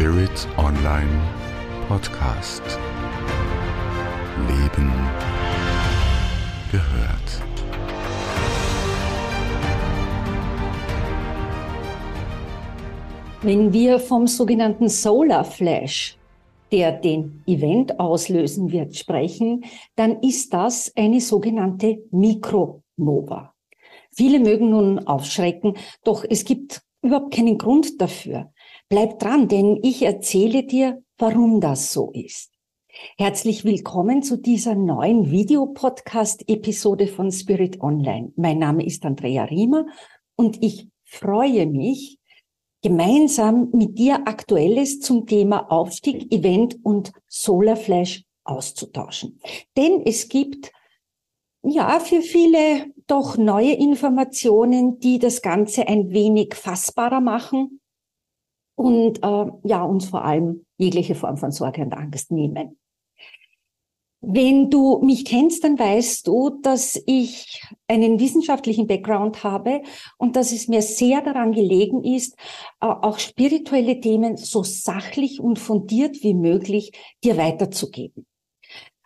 Spirit Online Podcast. Leben gehört. Wenn wir vom sogenannten Solar Flash, der den Event auslösen wird, sprechen, dann ist das eine sogenannte Mikronova. Viele mögen nun aufschrecken, doch es gibt überhaupt keinen Grund dafür. Bleib dran, denn ich erzähle dir, warum das so ist. Herzlich willkommen zu dieser neuen Videopodcast-Episode von Spirit Online. Mein Name ist Andrea Riemer und ich freue mich, gemeinsam mit dir Aktuelles zum Thema Aufstieg, Event und Solarflash auszutauschen. Denn es gibt ja für viele doch neue Informationen, die das Ganze ein wenig fassbarer machen und äh, ja uns vor allem jegliche Form von Sorge und Angst nehmen. Wenn du mich kennst, dann weißt du, dass ich einen wissenschaftlichen Background habe und dass es mir sehr daran gelegen ist, äh, auch spirituelle Themen so sachlich und fundiert wie möglich dir weiterzugeben.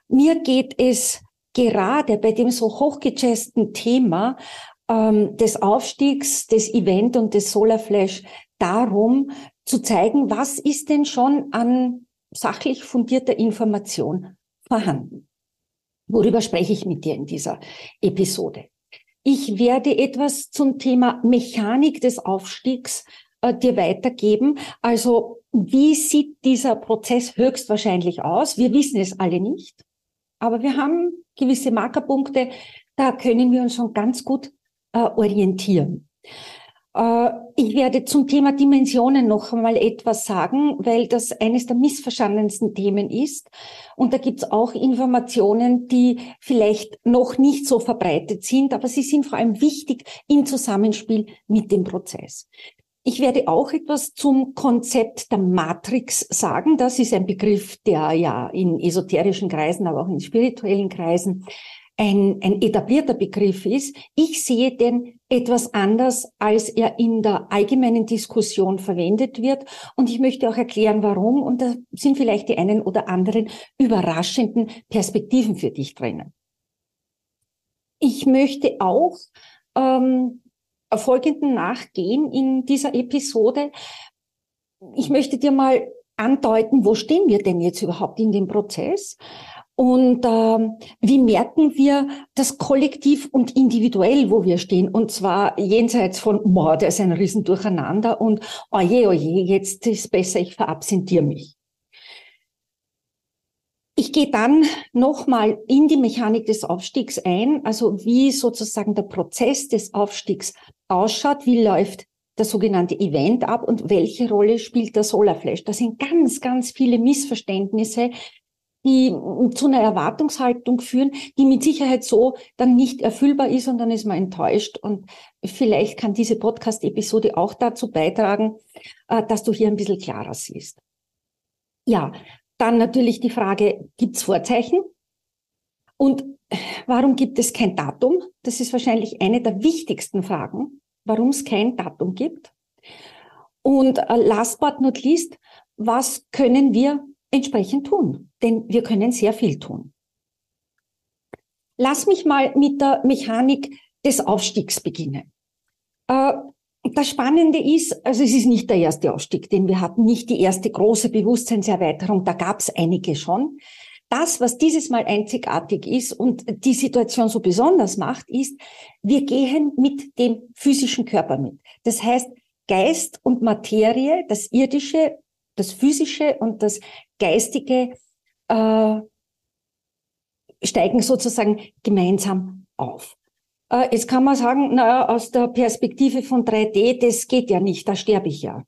Mir geht es gerade bei dem so hochgechesten Thema ähm, des Aufstiegs, des Event und des Solarflash darum zu zeigen, was ist denn schon an sachlich fundierter Information vorhanden. Worüber spreche ich mit dir in dieser Episode? Ich werde etwas zum Thema Mechanik des Aufstiegs äh, dir weitergeben. Also wie sieht dieser Prozess höchstwahrscheinlich aus? Wir wissen es alle nicht, aber wir haben gewisse Markerpunkte, da können wir uns schon ganz gut äh, orientieren. Äh, ich werde zum Thema Dimensionen noch einmal etwas sagen, weil das eines der missverstandensten Themen ist. Und da gibt es auch Informationen, die vielleicht noch nicht so verbreitet sind, aber sie sind vor allem wichtig im Zusammenspiel mit dem Prozess. Ich werde auch etwas zum Konzept der Matrix sagen. Das ist ein Begriff, der ja in esoterischen Kreisen, aber auch in spirituellen Kreisen ein, ein etablierter Begriff ist. Ich sehe den etwas anders, als er in der allgemeinen Diskussion verwendet wird. Und ich möchte auch erklären, warum. Und da sind vielleicht die einen oder anderen überraschenden Perspektiven für dich drinnen. Ich möchte auch ähm, folgenden nachgehen in dieser Episode. Ich möchte dir mal andeuten, wo stehen wir denn jetzt überhaupt in dem Prozess? Und äh, wie merken wir das kollektiv und individuell, wo wir stehen? Und zwar jenseits von, boah, da ist ein Riesendurcheinander und oje, oje, jetzt ist besser, ich verabsentiere mich. Ich gehe dann nochmal in die Mechanik des Aufstiegs ein, also wie sozusagen der Prozess des Aufstiegs ausschaut, wie läuft der sogenannte Event ab und welche Rolle spielt der Solarflash. Da sind ganz, ganz viele Missverständnisse, die zu einer Erwartungshaltung führen, die mit Sicherheit so dann nicht erfüllbar ist und dann ist man enttäuscht. Und vielleicht kann diese Podcast-Episode auch dazu beitragen, äh, dass du hier ein bisschen klarer siehst. Ja, dann natürlich die Frage, gibt es Vorzeichen? Und warum gibt es kein Datum? Das ist wahrscheinlich eine der wichtigsten Fragen, warum es kein Datum gibt. Und äh, last but not least, was können wir entsprechend tun, denn wir können sehr viel tun. Lass mich mal mit der Mechanik des Aufstiegs beginnen. Äh, das Spannende ist, also es ist nicht der erste Aufstieg, den wir hatten, nicht die erste große Bewusstseinserweiterung, da gab es einige schon. Das, was dieses Mal einzigartig ist und die Situation so besonders macht, ist, wir gehen mit dem physischen Körper mit. Das heißt, Geist und Materie, das Irdische, das Physische und das Geistige äh, steigen sozusagen gemeinsam auf. Äh, jetzt kann man sagen, naja, aus der Perspektive von 3D, das geht ja nicht, da sterbe ich ja.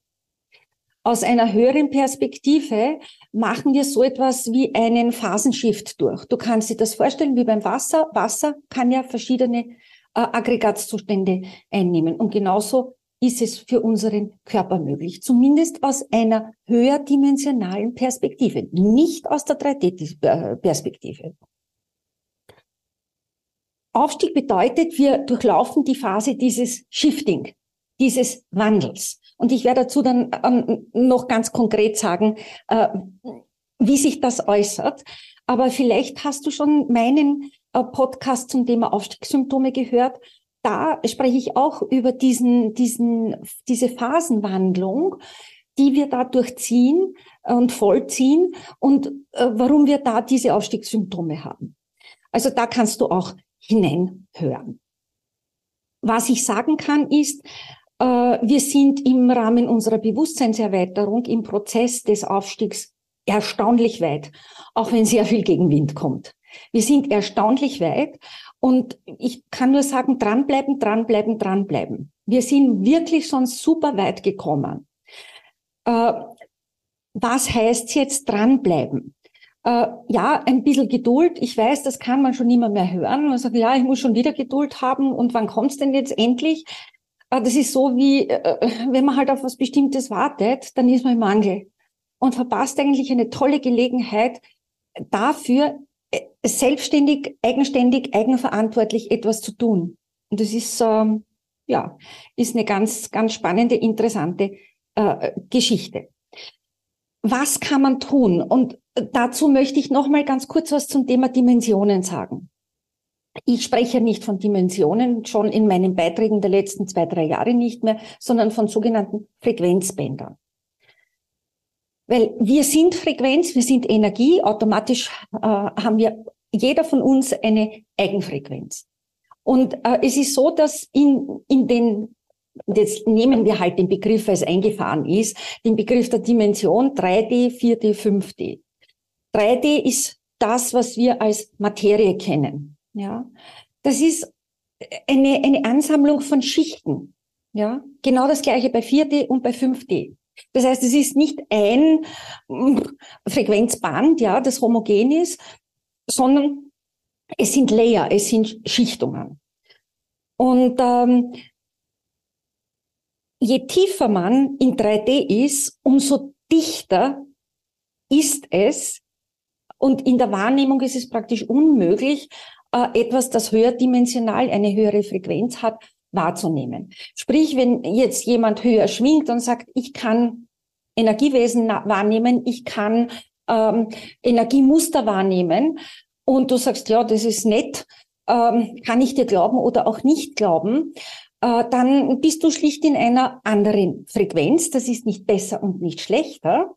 Aus einer höheren Perspektive machen wir so etwas wie einen Phasenshift durch. Du kannst dir das vorstellen wie beim Wasser. Wasser kann ja verschiedene äh, Aggregatzustände einnehmen. Und genauso ist es für unseren Körper möglich, zumindest aus einer höherdimensionalen Perspektive, nicht aus der 3D-Perspektive. Aufstieg bedeutet, wir durchlaufen die Phase dieses Shifting. dieses Wandels. Und ich werde dazu dann ähm, noch ganz konkret sagen, äh, wie sich das äußert. Aber vielleicht hast du schon meinen äh, Podcast zum Thema Aufstiegssymptome gehört. Da spreche ich auch über diesen, diesen, diese Phasenwandlung, die wir da durchziehen und vollziehen und äh, warum wir da diese Aufstiegssymptome haben. Also da kannst du auch hineinhören. Was ich sagen kann ist, äh, wir sind im Rahmen unserer Bewusstseinserweiterung im Prozess des Aufstiegs erstaunlich weit, auch wenn sehr viel Gegenwind kommt. Wir sind erstaunlich weit und ich kann nur sagen, dranbleiben, dranbleiben, dranbleiben. Wir sind wirklich schon super weit gekommen. Äh, was heißt jetzt dranbleiben? Äh, ja, ein bisschen Geduld. Ich weiß, das kann man schon immer mehr hören. Man sagt, ja, ich muss schon wieder Geduld haben. Und wann kommt's denn jetzt endlich? Äh, das ist so wie, äh, wenn man halt auf was Bestimmtes wartet, dann ist man im Mangel und verpasst eigentlich eine tolle Gelegenheit dafür, äh, selbstständig, eigenständig, eigenverantwortlich etwas zu tun. Und das ist, ähm, ja, ist eine ganz, ganz spannende, interessante äh, Geschichte. Was kann man tun? Und dazu möchte ich noch mal ganz kurz was zum Thema Dimensionen sagen. Ich spreche nicht von Dimensionen, schon in meinen Beiträgen der letzten zwei, drei Jahre nicht mehr, sondern von sogenannten Frequenzbändern. Weil wir sind Frequenz, wir sind Energie, automatisch äh, haben wir jeder von uns eine Eigenfrequenz. Und äh, es ist so, dass in, in den, jetzt nehmen wir halt den Begriff, weil es eingefahren ist, den Begriff der Dimension 3D, 4D, 5D. 3D ist das, was wir als Materie kennen. Ja, das ist eine, eine Ansammlung von Schichten. Ja, genau das gleiche bei 4D und bei 5D. Das heißt, es ist nicht ein mm, Frequenzband, ja, das homogen ist, sondern es sind Layer, es sind Schichtungen. Und ähm, je tiefer man in 3D ist, umso dichter ist es. Und in der Wahrnehmung ist es praktisch unmöglich, äh, etwas, das höherdimensional eine höhere Frequenz hat, wahrzunehmen. Sprich, wenn jetzt jemand höher schwingt und sagt, ich kann Energiewesen wahrnehmen, ich kann ähm, Energiemuster wahrnehmen und du sagst, ja, das ist nett, ähm, kann ich dir glauben oder auch nicht glauben, äh, dann bist du schlicht in einer anderen Frequenz. Das ist nicht besser und nicht schlechter.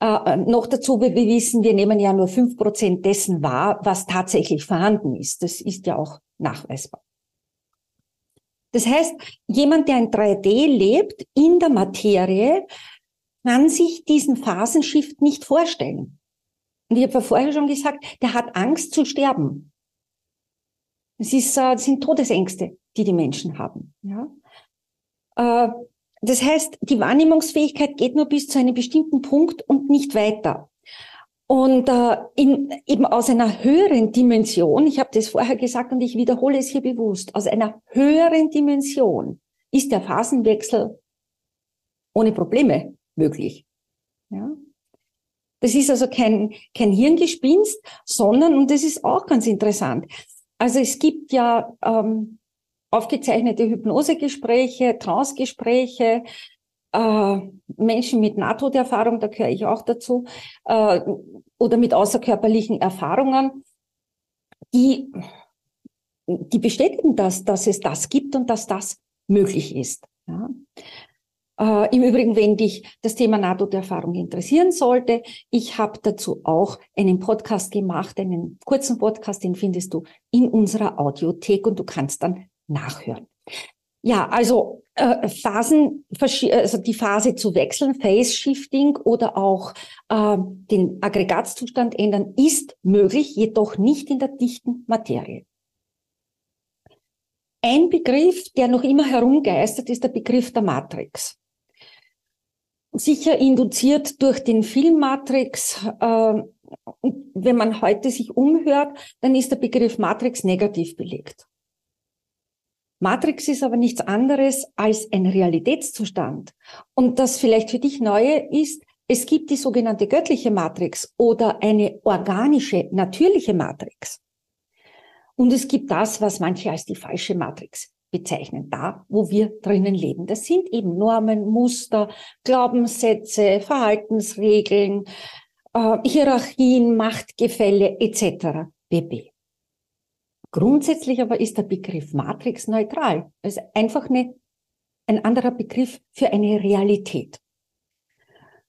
Äh, noch dazu, wir wissen, wir nehmen ja nur fünf Prozent dessen wahr, was tatsächlich vorhanden ist. Das ist ja auch nachweisbar. Das heißt, jemand, der in 3D lebt, in der Materie, kann sich diesen Phasenshift nicht vorstellen. Und ich habe ja vorher schon gesagt, der hat Angst zu sterben. Es ist, äh, das sind Todesängste, die die Menschen haben. Ja? Äh, das heißt, die Wahrnehmungsfähigkeit geht nur bis zu einem bestimmten Punkt und nicht weiter. Und äh, in, eben aus einer höheren Dimension, ich habe das vorher gesagt und ich wiederhole es hier bewusst, aus einer höheren Dimension ist der Phasenwechsel ohne Probleme möglich. Ja? Das ist also kein, kein Hirngespinst, sondern, und das ist auch ganz interessant, also es gibt ja ähm, aufgezeichnete Hypnosegespräche, Trancegespräche, äh, Menschen mit Nahtoderfahrung, da gehöre ich auch dazu, äh, oder mit außerkörperlichen Erfahrungen, die, die bestätigen das, dass es das gibt und dass das möglich ist. Ja. Äh, Im Übrigen, wenn dich das Thema Nahtoderfahrung interessieren sollte, ich habe dazu auch einen Podcast gemacht, einen kurzen Podcast, den findest du in unserer Audiothek und du kannst dann nachhören. Ja, also äh, Phasen, also die Phase zu wechseln, Phase Shifting oder auch äh, den Aggregatzustand ändern, ist möglich, jedoch nicht in der dichten Materie. Ein Begriff, der noch immer herumgeistert, ist der Begriff der Matrix. Sicher induziert durch den Film Matrix. Äh, wenn man heute sich umhört, dann ist der Begriff Matrix negativ belegt. Matrix ist aber nichts anderes als ein Realitätszustand. Und das vielleicht für dich Neue ist, es gibt die sogenannte göttliche Matrix oder eine organische, natürliche Matrix. Und es gibt das, was manche als die falsche Matrix bezeichnen, da, wo wir drinnen leben. Das sind eben Normen, Muster, Glaubenssätze, Verhaltensregeln, äh, Hierarchien, Machtgefälle etc. bb. Grundsätzlich aber ist der Begriff Matrix neutral. Es ist einfach eine, ein anderer Begriff für eine Realität.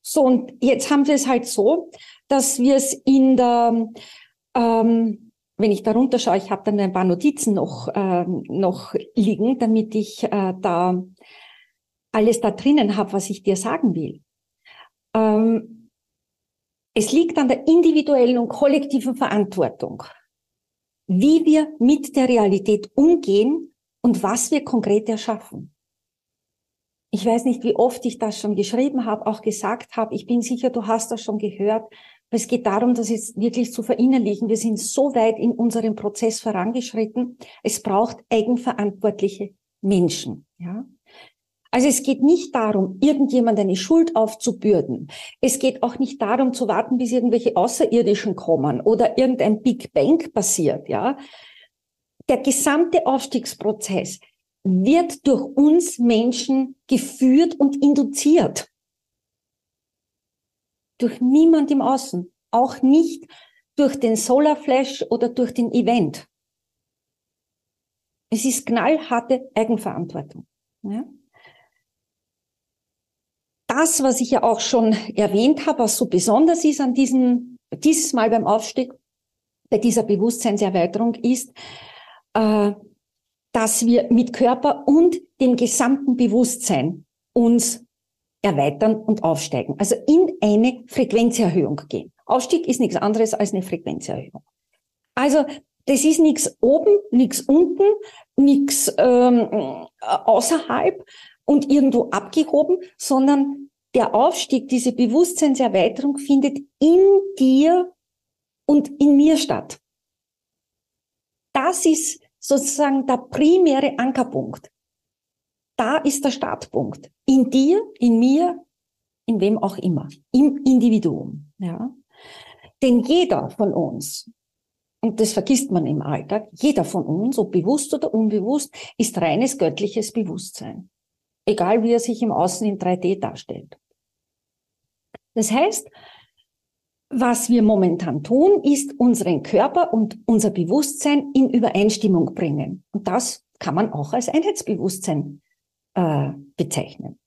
So, und jetzt haben wir es halt so, dass wir es in der, ähm, wenn ich darunter schaue, ich habe dann ein paar Notizen noch, äh, noch liegen, damit ich äh, da alles da drinnen habe, was ich dir sagen will. Ähm, es liegt an der individuellen und kollektiven Verantwortung, wie wir mit der Realität umgehen und was wir konkret erschaffen. Ich weiß nicht, wie oft ich das schon geschrieben habe, auch gesagt habe. Ich bin sicher, du hast das schon gehört. Es geht darum, das jetzt wirklich zu verinnerlichen. Wir sind so weit in unserem Prozess vorangeschritten. Es braucht eigenverantwortliche Menschen. Ja? Also es geht nicht darum, irgendjemand eine Schuld aufzubürden. Es geht auch nicht darum, zu warten, bis irgendwelche Außerirdischen kommen oder irgendein Big Bang passiert. Ja? Der gesamte Aufstiegsprozess wird durch uns Menschen geführt und induziert durch niemand im Außen, auch nicht durch den Solar Flash oder durch den Event. Es ist knallharte Eigenverantwortung. Ja? Das, was ich ja auch schon erwähnt habe, was so besonders ist an diesem, dieses Mal beim Aufstieg, bei dieser Bewusstseinserweiterung ist, äh, dass wir mit Körper und dem gesamten Bewusstsein uns erweitern und aufsteigen. Also in eine Frequenzerhöhung gehen. Aufstieg ist nichts anderes als eine Frequenzerhöhung. Also das ist nichts oben, nichts unten, nichts ähm, außerhalb und irgendwo abgehoben, sondern der Aufstieg, diese Bewusstseinserweiterung findet in dir und in mir statt. Das ist sozusagen der primäre Ankerpunkt. Da ist der Startpunkt. In dir, in mir, in wem auch immer. Im Individuum. Ja. Denn jeder von uns, und das vergisst man im Alltag, jeder von uns, ob bewusst oder unbewusst, ist reines göttliches Bewusstsein. Egal wie er sich im Außen in 3D darstellt. Das heißt, was wir momentan tun, ist unseren Körper und unser Bewusstsein in Übereinstimmung bringen. Und das kann man auch als Einheitsbewusstsein äh, bezeichnen.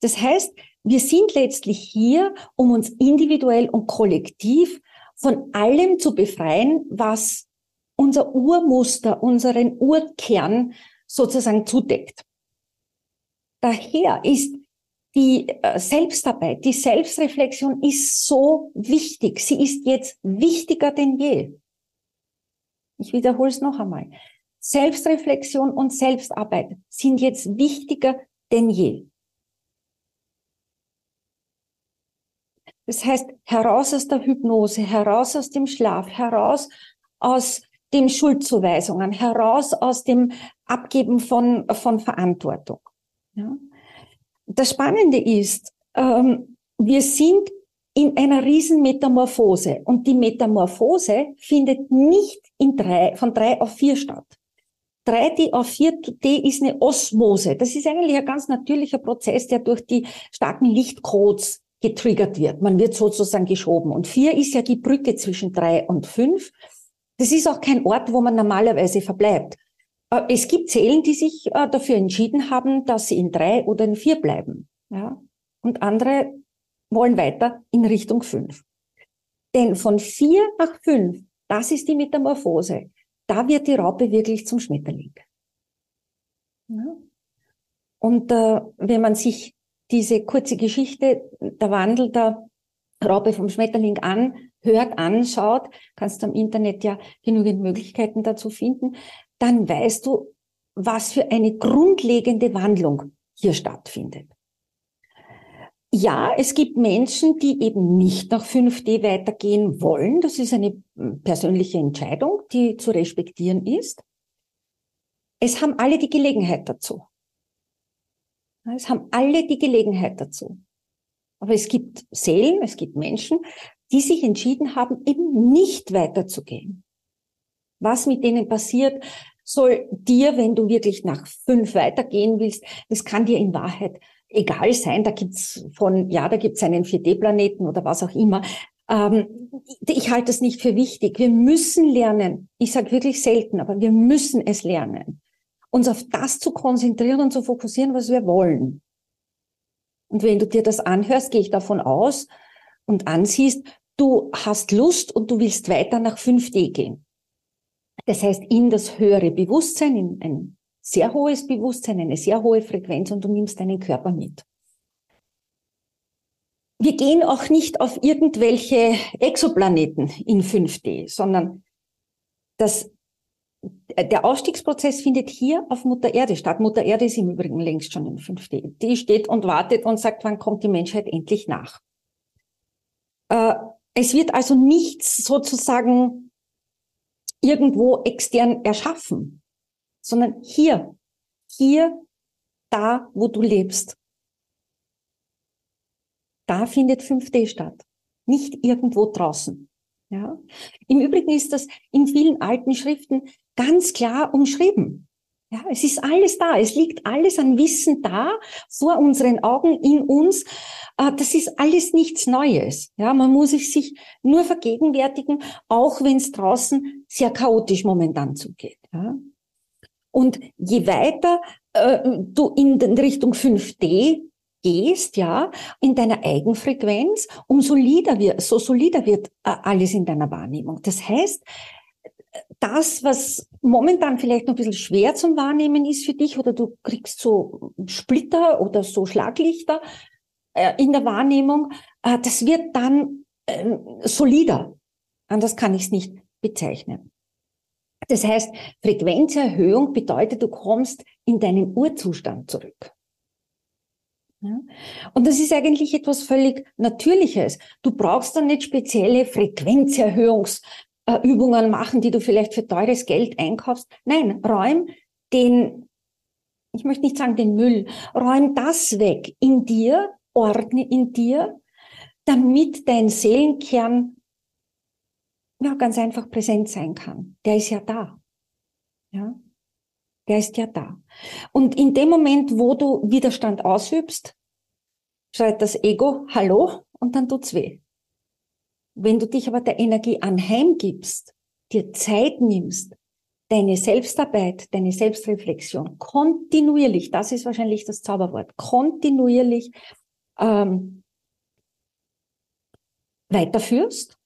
Das heißt, wir sind letztlich hier, um uns individuell und kollektiv von allem zu befreien, was unser Urmuster, unseren Urkern sozusagen zudeckt. Daher ist die äh, Selbstarbeit, die Selbstreflexion ist so wichtig. Sie ist jetzt wichtiger denn je. Ich wiederhole es noch einmal. Selbstreflexion und Selbstarbeit sind jetzt wichtiger denn je. Das heißt, heraus aus der Hypnose, heraus aus dem Schlaf, heraus aus den Schuldzuweisungen, heraus aus dem Abgeben von, von Verantwortung. Ja? Das Spannende ist, ähm, wir sind in einer riesen Metamorphose und die Metamorphose findet nicht in drei, von drei auf vier statt. 3D auf 4D ist eine Osmose. Das ist eigentlich ein ganz natürlicher Prozess, der durch die starken Lichtcodes getriggert wird. Man wird sozusagen geschoben. Und 4 ist ja die Brücke zwischen 3 und 5. Das ist auch kein Ort, wo man normalerweise verbleibt. Äh, es gibt Zellen, die sich äh, dafür entschieden haben, dass sie in 3 oder in 4 bleiben. Ja? Und andere wollen weiter in Richtung 5. Denn von 4 nach 5, das ist die Metamorphose da wird die Raupe wirklich zum Schmetterling. Ja. Und äh, wenn man sich diese kurze Geschichte, der Wandel der Raupe vom Schmetterling anhört, anschaut, kannst du im Internet ja genügend Möglichkeiten dazu finden, dann weißt du, was für eine grundlegende Wandlung hier stattfindet. Ja, es gibt Menschen, die eben nicht nach 5D weitergehen wollen. Das ist eine hm, persönliche Entscheidung, die zu respektieren ist. Es haben alle die Gelegenheit dazu. Es haben alle die Gelegenheit dazu. Aber es gibt Seelen, es gibt Menschen, die sich entschieden haben, eben nicht weiterzugehen. Was mit denen passiert, soll dir, wenn du wirklich nach fünf weitergehen willst, das kann dir in Wahrheit egal sein. Da gibt's von, ja, da gibt's einen 4D-Planeten oder was auch immer. Ähm, ich halte es nicht für wichtig. Wir müssen lernen. Ich sage wirklich selten, aber wir müssen es lernen, uns auf das zu konzentrieren und zu fokussieren, was wir wollen. Und wenn du dir das anhörst, gehe ich davon aus und ansiehst, du hast Lust und du willst weiter nach 5D gehen. Das heißt, in das höhere Bewusstsein, in ein sehr hohes Bewusstsein, eine sehr hohe Frequenz und du nimmst deinen Körper mit. Wir gehen auch nicht auf irgendwelche Exoplaneten in 5D, sondern das, der Ausstiegsprozess findet hier auf Mutter Erde statt. Mutter Erde ist im Übrigen längst schon in 5D. Die steht und wartet und sagt, wann kommt die Menschheit endlich nach. Äh, es wird also nichts sozusagen irgendwo extern erschaffen, sondern hier, hier, da, wo du lebst. Da findet 5D statt, nicht irgendwo draußen. Ja? Im Übrigen ist das in vielen alten Schriften ganz klar umschrieben. Ja, es ist alles da. Es liegt alles an Wissen da, vor unseren Augen, in uns. Äh, das ist alles nichts Neues. Ja, man muss sich nur vergegenwärtigen, auch wenn es draußen sehr chaotisch momentan zugeht. Ja. Und je weiter äh, du in Richtung 5D gehst, ja, in deiner Eigenfrequenz, umso solider wird, so solider wird äh, alles in deiner Wahrnehmung. Das heißt, das, was momentan vielleicht noch ein bisschen schwer zum Wahrnehmen ist für dich, oder du kriegst so Splitter oder so Schlaglichter äh, in der Wahrnehmung, äh, das wird dann äh, solider. Anders kann ich es nicht bezeichnen. Das heißt, Frequenzerhöhung bedeutet, du kommst in deinen Urzustand zurück. Ja? Und das ist eigentlich etwas völlig Natürliches. Du brauchst dann nicht spezielle Frequenzerhöhungs äh, Übungen machen, die du vielleicht für teures Geld einkaufst. Nein, räum den, ich möchte nicht sagen den Müll, räum das weg in dir, ordne in dir, damit dein Seelenkern ja ganz einfach präsent sein kann. Der ist ja da. Ja. Der ist ja da. Und in dem Moment, wo du Widerstand ausübst, schreit das Ego Hallo und dann tut's weh. Wenn du dich aber der Energie anheimgibst, dir Zeit nimmst, deine Selbstarbeit, deine Selbstreflexion kontinuierlich, das ist wahrscheinlich das Zauberwort, kontinuierlich ähm, weiterführst,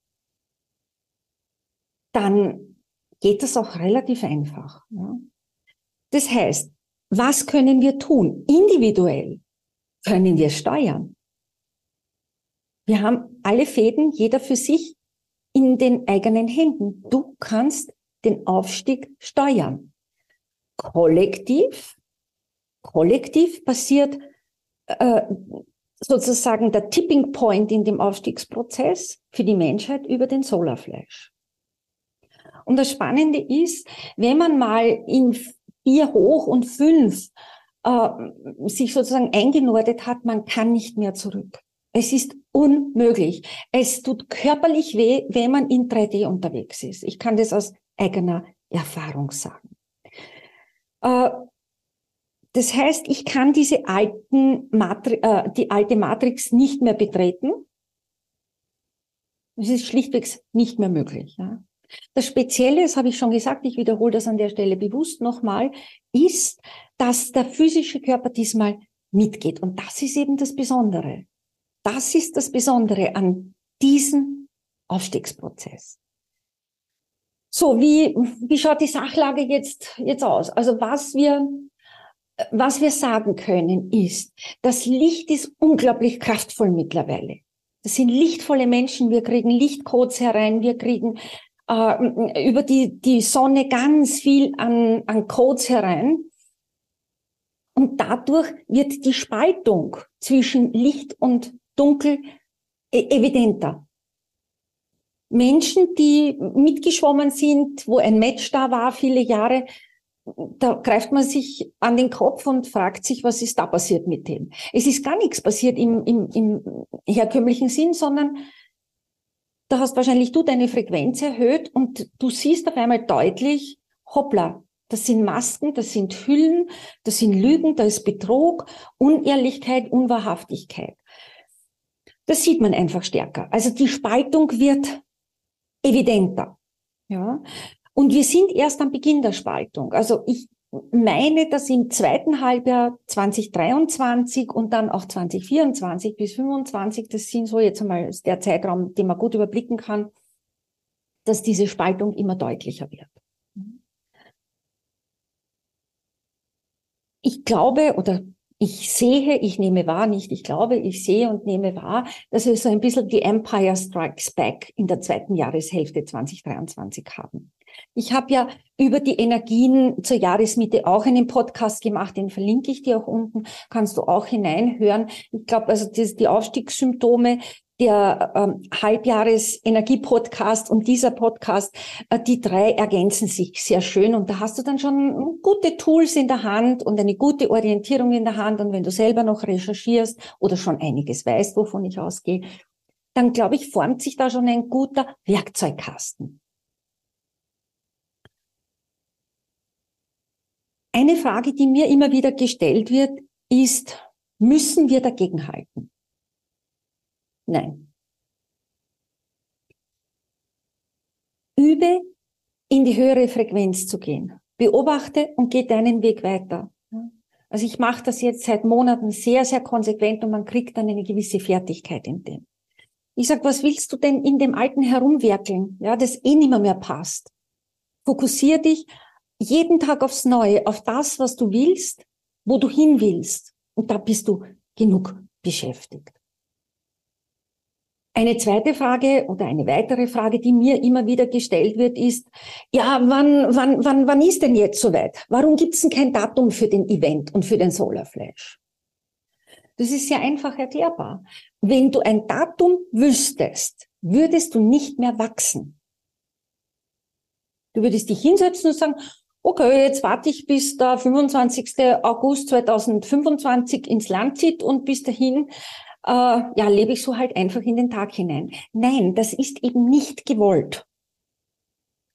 dann geht das auch relativ einfach. Ja? Das heißt, was können wir tun? Individuell können wir steuern. Wir haben alle Fäden, jeder für sich, in den eigenen Händen. Du kannst den Aufstieg steuern. Kollektiv, kollektiv passiert äh, sozusagen der Tipping Point in dem Aufstiegsprozess für die Menschheit über den Solarflash. Und das Spannende ist, wenn man mal in vier hoch und fünf äh, sich sozusagen eingenordet hat, man kann nicht mehr zurück. Es ist unmöglich. Es tut körperlich weh, wenn man in 3D unterwegs ist. Ich kann das aus eigener Erfahrung sagen. Äh, das heißt, ich kann diese alten Matri äh, die alte Matrix nicht mehr betreten. Es ist schlichtweg nicht mehr möglich. Ja. Das Spezielle, das habe ich schon gesagt, ich wiederhole das an der Stelle bewusst nochmal, ist, dass der physische Körper diesmal mitgeht. Und das ist eben das Besondere. Das ist das Besondere an diesem Aufstiegsprozess. So, wie, wie schaut die Sachlage jetzt, jetzt aus? Also was wir, was wir sagen können ist, das Licht ist unglaublich kraftvoll mittlerweile. Das sind lichtvolle Menschen. Wir kriegen Lichtcodes herein. Wir kriegen äh, über die, die Sonne ganz viel an, an Codes herein. Und dadurch wird die Spaltung zwischen Licht und dunkel e-, evidenter. Menschen, die mitgeschwommen sind, wo ein Match da war, viele Jahre, da greift man sich an den Kopf und fragt sich, was ist da passiert mit dem? Es ist gar nichts passiert im, im, im herkömmlichen Sinn, sondern da hast wahrscheinlich du deine Frequenz erhöht und du siehst auf einmal deutlich, hoppla, Das sind Masken, das sind Hüllen, das sind Lügen, da ist Betrug, Unehrlichkeit, Unwahrhaftigkeit. Das sieht man einfach stärker. Also die Spaltung wird evidenter. Ja. Und wir sind erst am Beginn der Spaltung. Also ich meine, dass im zweiten Halbjahr 2023 und dann auch 2024 bis 2025, das sind so jetzt einmal der Zeitraum, den man gut überblicken kann, dass diese Spaltung immer deutlicher wird. Ich glaube oder ich sehe, ich nehme wahr, nicht ich glaube, ich sehe und nehme wahr, dass wir so ein bisschen die Empire Strikes Back in der zweiten Jahreshälfte 2023 haben. Ich habe ja über die Energien zur Jahresmitte auch einen Podcast gemacht, den verlinke ich dir auch unten, kannst du auch hineinhören. Ich glaube, also die, die Aufstiegssymptome der ähm, Halbjahres-Energie-Podcast und dieser Podcast, äh, die drei ergänzen sich sehr schön und da hast du dann schon gute Tools in der Hand und eine gute Orientierung in der Hand und wenn du selber noch recherchierst oder schon einiges weißt, wovon ich ausgehe, dann glaube ich, formt sich da schon ein guter Werkzeugkasten. Eine Frage, die mir immer wieder gestellt wird, ist, müssen wir dagegenhalten? Nein. Übe, in die höhere Frequenz zu gehen. Beobachte und geh deinen Weg weiter. Also ich mache das jetzt seit Monaten sehr, sehr konsequent und man kriegt dann eine gewisse Fertigkeit in dem. Ich sag, was willst du denn in dem Alten herumwerkeln, ja, das eh nimmer mehr passt? Fokussier dich jeden Tag aufs Neue, auf das, was du willst, wo du hin willst. Und da bist du genug beschäftigt. Eine zweite Frage oder eine weitere Frage, die mir immer wieder gestellt wird, ist, ja, wann, wann, wann, wann ist denn jetzt soweit? Warum gibt es denn kein Datum für den Event und für den Solarflash? Das ist sehr einfach erklärbar. Wenn du ein Datum wüsstest, würdest du nicht mehr wachsen. Du würdest dich hinsetzen und sagen, okay, jetzt warte ich bis der 25. August 2025 ins Land zieht und bis dahin äh, ja, lebe ich so halt einfach in den Tag hinein. Nein, das ist eben nicht gewollt.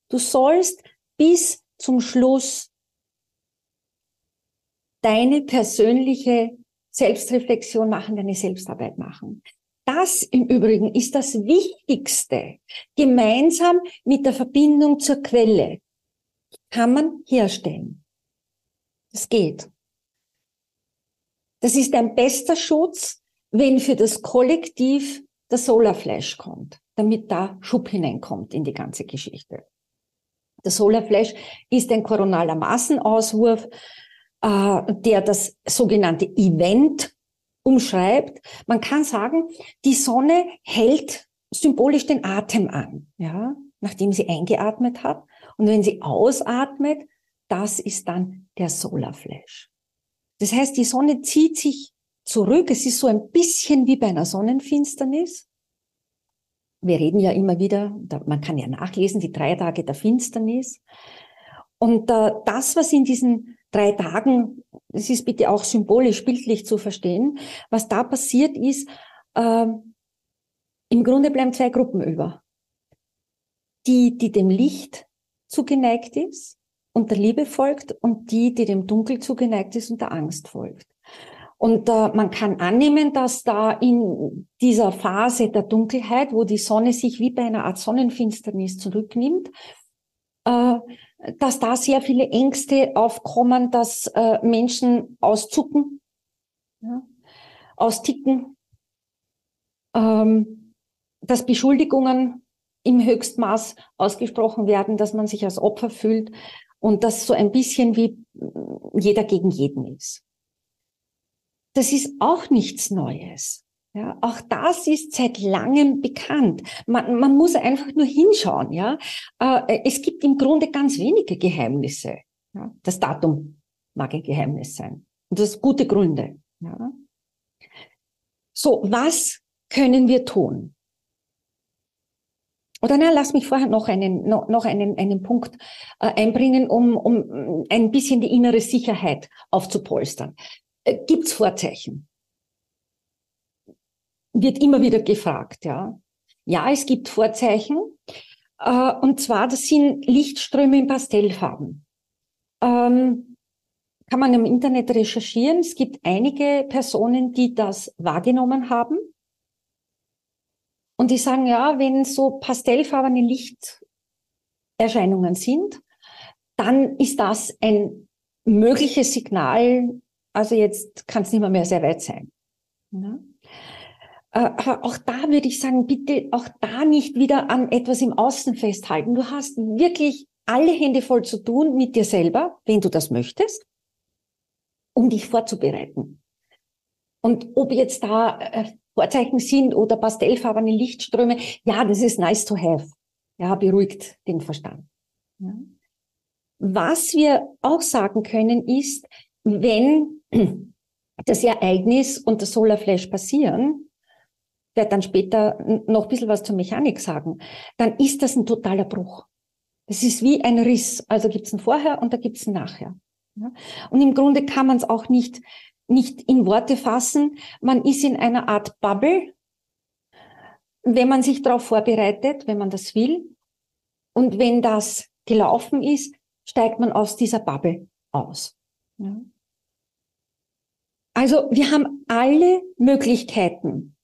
Du sollst bis zum Schluss deine persönliche Selbstreflexion machen, deine Selbstarbeit machen. Das im Übrigen ist das Wichtigste, gemeinsam mit der Verbindung zur Quelle kann man herstellen. Das geht. Das ist ein bester Schutz, wenn für das Kollektiv der Solarflash kommt, damit da Schub hineinkommt in die ganze Geschichte. Der Solarflash ist ein koronaler Massenauswurf, äh, der das sogenannte Event umschreibt. Man kann sagen, die Sonne hält symbolisch den Atem an, ja, nachdem sie eingeatmet hat. Und wenn sie ausatmet, das ist dann der Solarflash. Das heißt, die Sonne zieht sich zurück. Es ist so ein bisschen wie bei einer Sonnenfinsternis. Wir reden ja immer wieder, man kann ja nachlesen, die drei Tage der Finsternis. Und äh, das, was in diesen drei Tagen, das ist bitte auch symbolisch, bildlich zu verstehen, was da passiert ist, äh, im Grunde bleiben zwei Gruppen über. Die, die dem Licht zugeneigt ist und der Liebe folgt und die, die dem Dunkel zugeneigt ist und der Angst folgt. Und äh, man kann annehmen, dass da in dieser Phase der Dunkelheit, wo die Sonne sich wie bei einer Art Sonnenfinsternis zurücknimmt, äh, dass da sehr viele Ängste aufkommen, dass äh, Menschen auszucken, ja, austicken, ähm, dass Beschuldigungen im Höchstmaß ausgesprochen werden, dass man sich als Opfer fühlt und das so ein bisschen wie jeder gegen jeden ist. Das ist auch nichts Neues. Ja, auch das ist seit langem bekannt. Man, man muss einfach nur hinschauen. Ja, äh, es gibt im Grunde ganz wenige Geheimnisse. Ja? Das Datum mag ein Geheimnis sein und das gute Gründe. Ja? So, was können wir tun? Oder na, lass mich vorher noch einen, noch, einen, einen Punkt äh, einbringen, um, um ein bisschen die innere Sicherheit aufzupolstern. Äh, gibt's Vorzeichen? Wird immer wieder gefragt, ja. Ja, es gibt Vorzeichen. Äh, und zwar, das sind Lichtströme in Pastellfarben. ähm, kann man im Internet recherchieren. Es gibt einige Personen, die das wahrgenommen haben. Und die sagen, ja, wenn so pastellfarbene Lichterscheinungen sind, dann ist das ein mögliches Signal, also jetzt kann es nicht mehr, mehr sehr weit sein. Ja? Äh, aber auch da würde ich sagen, bitte auch da nicht wieder an etwas im Außen festhalten. Du hast wirklich alle Hände voll zu tun mit dir selber, wenn du das möchtest, um dich vorzubereiten. Und ob jetzt da äh, Vorzeichen sind oder pastellfarbene Lichtströme, ja, das ist nice to have. Ja, beruhigt den Verstand. Ja. Was wir auch sagen können ist, wenn das Ereignis und das Solarflash passieren, werde dann später noch ein bisschen was zur Mechanik sagen, dann ist das ein totaler Bruch. Es ist wie ein Riss. Also gibt es ein Vorher und da gibt es ein Nachher. Ja? Und im Grunde kann man es auch nicht, nicht in Worte fassen. Man ist in einer Art Bubble, wenn man sich darauf vorbereitet, wenn man das will. Und wenn das gelaufen ist, steigt man aus dieser Bubble aus. Ja? Also wir haben alle Möglichkeiten,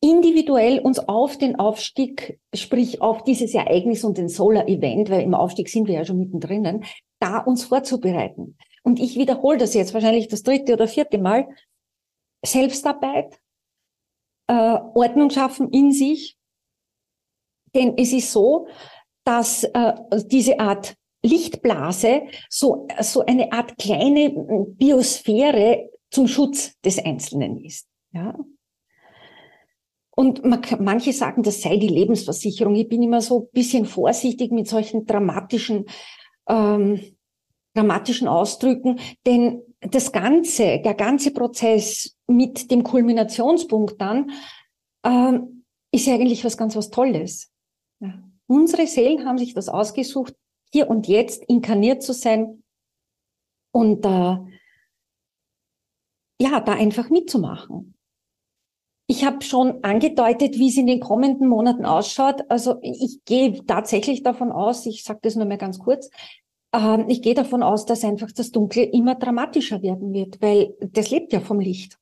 individuell uns auf den Aufstieg, sprich auf dieses Ereignis und den Solar Event, weil im Aufstieg sind wir ja schon mittendrin, da uns vorzubereiten. Und ich wiederhole das jetzt wahrscheinlich das dritte oder vierte Mal. Selbstarbeit, äh, Ordnung schaffen in sich. Denn es ist so, dass äh, diese Art Lichtblase so, so eine Art kleine Biosphäre zum Schutz des Einzelnen ist. Ja? Und man, manche sagen, das sei die Lebensversicherung. Ich bin immer so ein bisschen vorsichtig mit solchen dramatischen, ähm, dramatischen Ausdrücken, denn das Ganze, der ganze Prozess mit dem Kulminationspunkt dann, ähm, ist eigentlich was ganz was Tolles. Ja. Unsere Seelen haben sich das ausgesucht, hier und jetzt inkarniert zu sein und äh, ja, da einfach mitzumachen. Ich habe schon angedeutet, wie es in den kommenden Monaten ausschaut. Also ich gehe tatsächlich davon aus, ich sage das nur mal ganz kurz, äh, ich gehe davon aus, dass einfach das Dunkle immer dramatischer werden wird, weil das lebt ja vom Licht.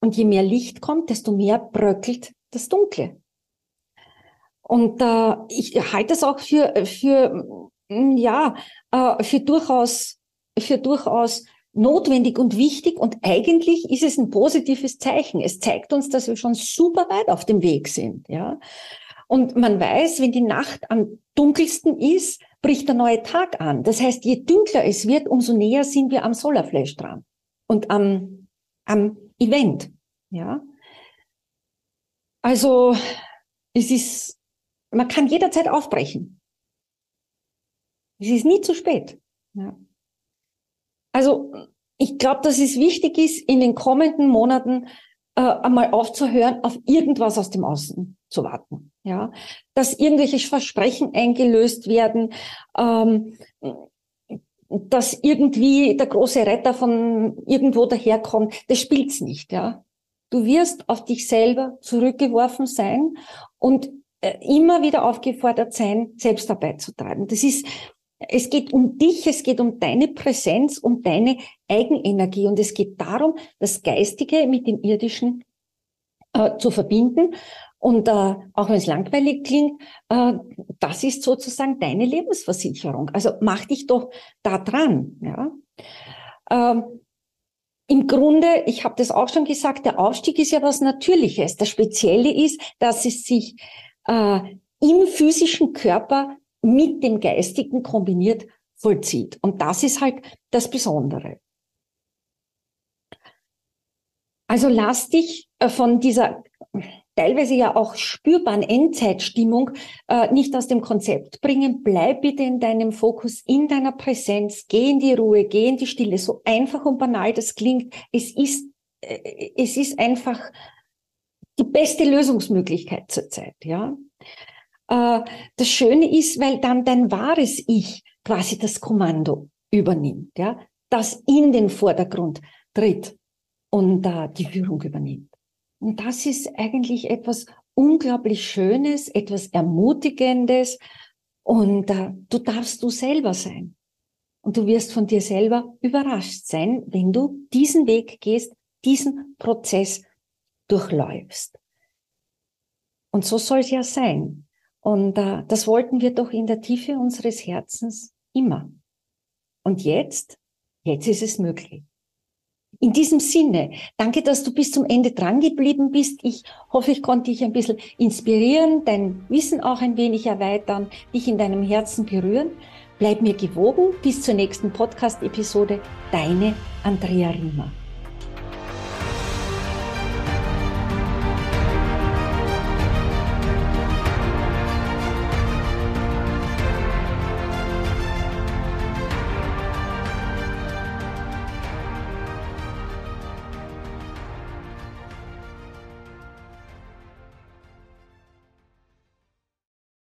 Und je mehr Licht kommt, desto mehr bröckelt das Dunkle. Und äh, ich halte es auch für, für ja, äh, für durchaus, für durchaus notwendig und wichtig und eigentlich ist es ein positives Zeichen. Es zeigt uns, dass wir schon super weit auf dem Weg sind, ja. Und man weiß, wenn die Nacht am dunkelsten ist, bricht der neue Tag an. Das heißt, je dunkler es wird, umso näher sind wir am Solarflash dran und am, am Event, ja. Also, es ist, man kann jederzeit aufbrechen. Es ist nie zu spät. Ja. Also ich glaube, dass es wichtig ist, in den kommenden Monaten äh, einmal aufzuhören, auf irgendwas aus dem Außen zu warten. Ja, dass irgendwelche Versprechen eingelöst werden, ähm, dass irgendwie der große Retter von irgendwo daherkommt. Das spielt's nicht. Ja, du wirst auf dich selber zurückgeworfen sein und äh, immer wieder aufgefordert sein, Selbstarbeit zu treiben. Das ist es geht um dich, es geht um deine Präsenz, um deine Eigenenergie und es geht darum, das Geistige mit dem Irdischen äh, zu verbinden. Und äh, auch wenn es langweilig klingt, äh, das ist sozusagen deine Lebensversicherung. Also mach dich doch da dran. Ja? Ähm, Im Grunde, ich habe das auch schon gesagt, der Aufstieg ist ja was Natürliches. Das Spezielle ist, dass es sich äh, im physischen Körper mit dem Geistigen kombiniert vollzieht. Und das ist halt das Besondere. Also lass dich äh, von dieser teilweise ja auch spürbaren Endzeitstimmung äh, nicht aus dem Konzept bringen. Bleib bitte in deinem Fokus, in deiner Präsenz, geh in die Ruhe, geh in die Stille. So einfach und banal das klingt, es ist, äh, es ist einfach die beste Lösungsmöglichkeit zurzeit, ja. Äh, das Schöne ist, weil dann dein wahres Ich quasi das Kommando übernimmt, ja, das in den Vordergrund tritt und äh, die Führung übernimmt. Und das ist eigentlich etwas unglaublich Schönes, etwas Ermutigendes Und äh, du darfst du selber sein. Und du wirst von dir selber überrascht sein, wenn du diesen Weg gehst, diesen Prozess durchläufst. Und so soll es ja sein. Und äh, das wollten wir doch in der Tiefe unseres Herzens immer. Und jetzt, jetzt ist es möglich. In diesem Sinne, danke, dass du bis zum Ende dran geblieben bist. Ich hoffe, ich konnte dich ein bisschen inspirieren, dein Wissen auch ein wenig erweitern, dich in deinem Herzen berühren. Bleib mir gewogen. Bis zur nächsten Podcast-Episode. Deine Andrea Riemer.